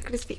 crispy.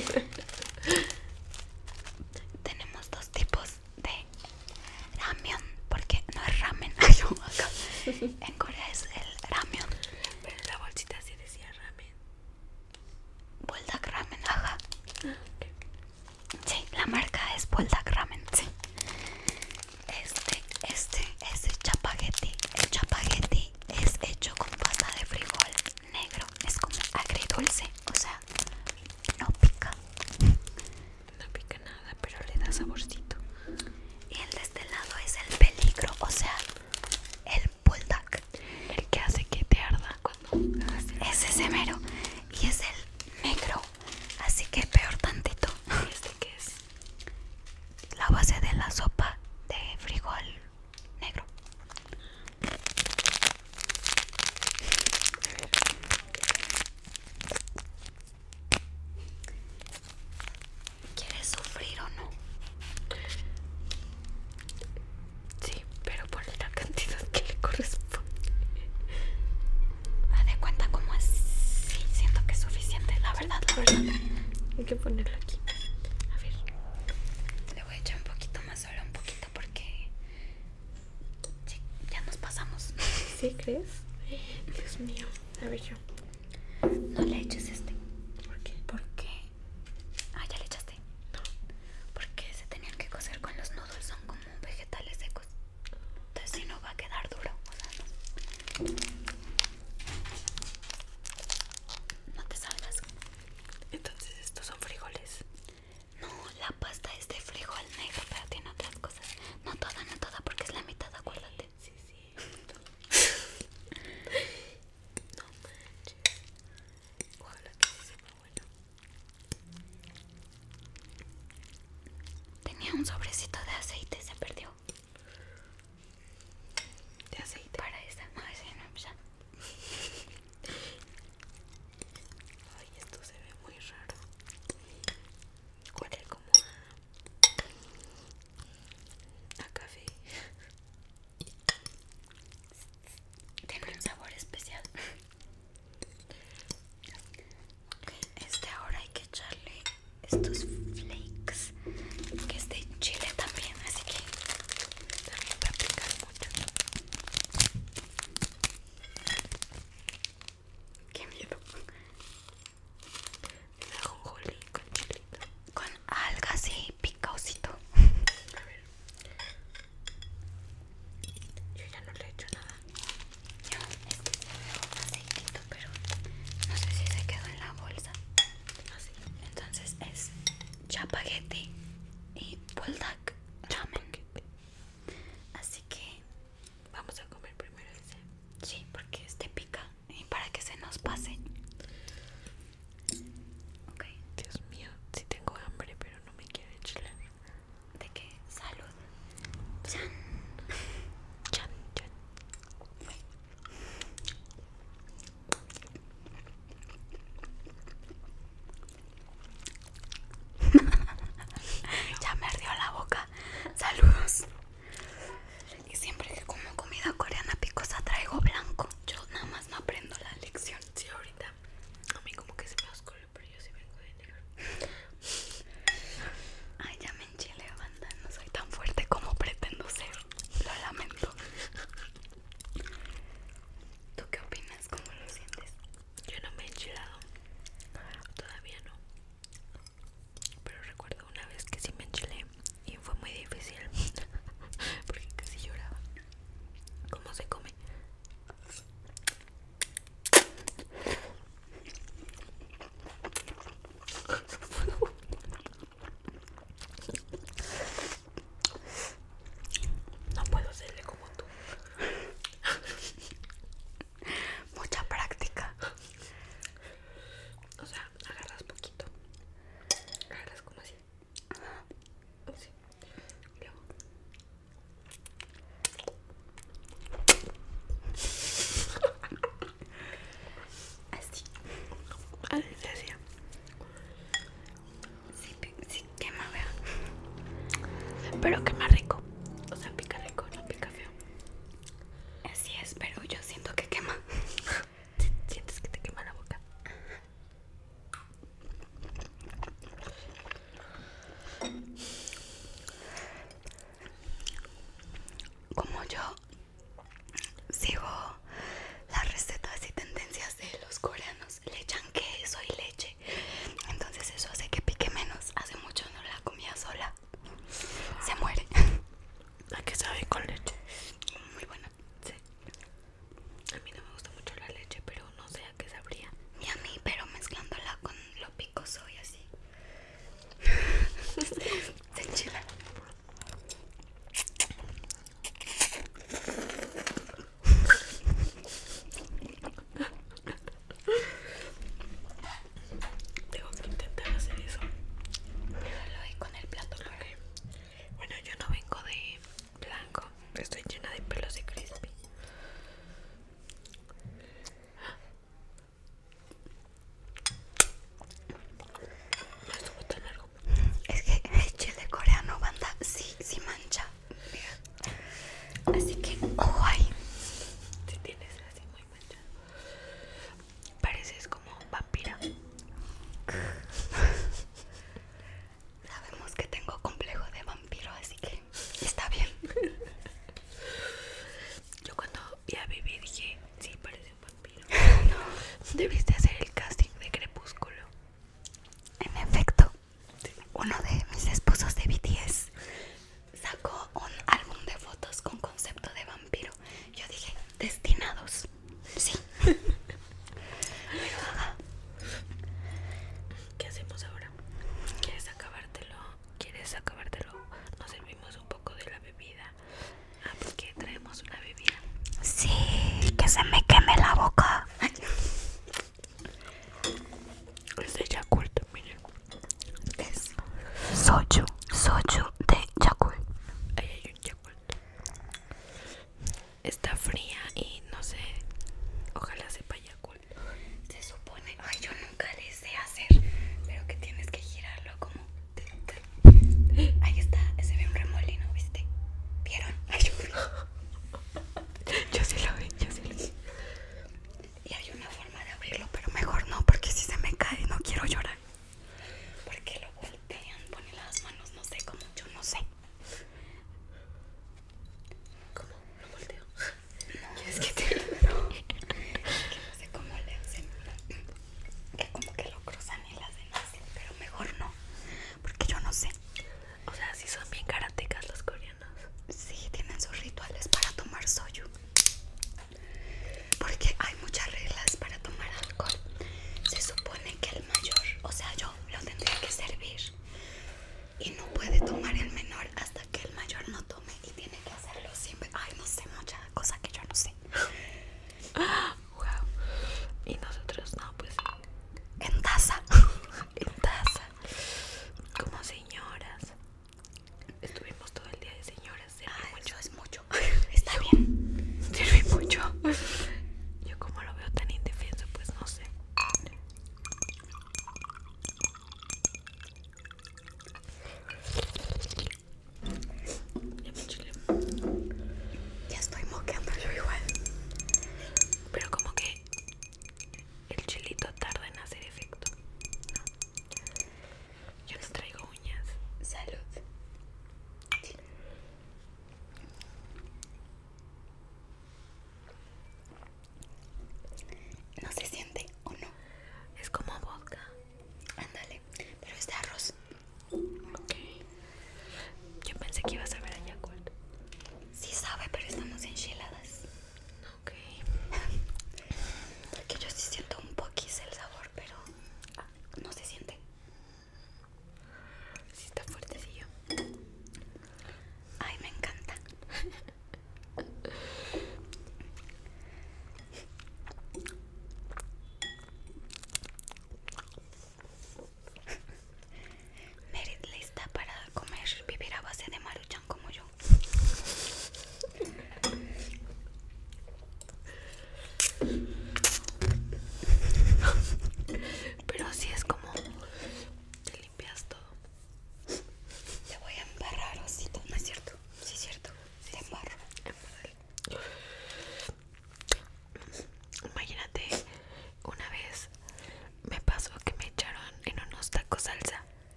Tenemos dos tipos de ramen, porque no es ramen. Acá. En crees? Dios mío, a ver yo. No le he hecho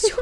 笑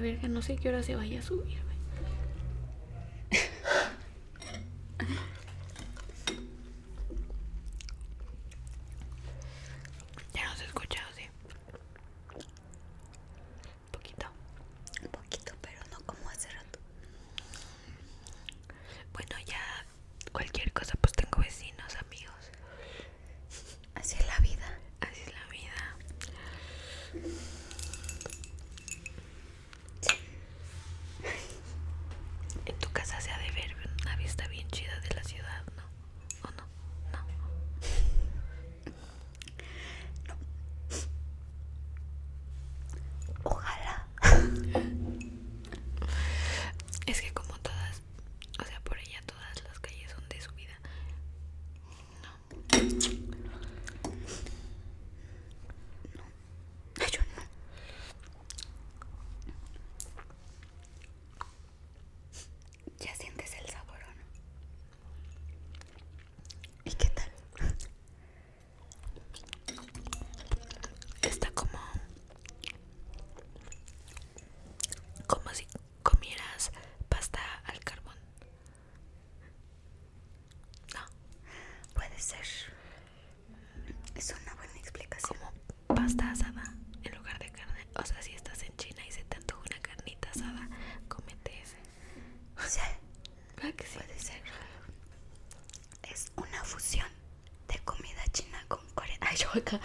verga, no sé qué hora se vaya a subir. Es que como pasta asada en lugar de carne. O sea, si estás en China y se te antoja una carnita asada, comete ese. Sí. ¿Verdad que sí? Puede ser. Es una fusión de comida china con coreana. Ay, yo acá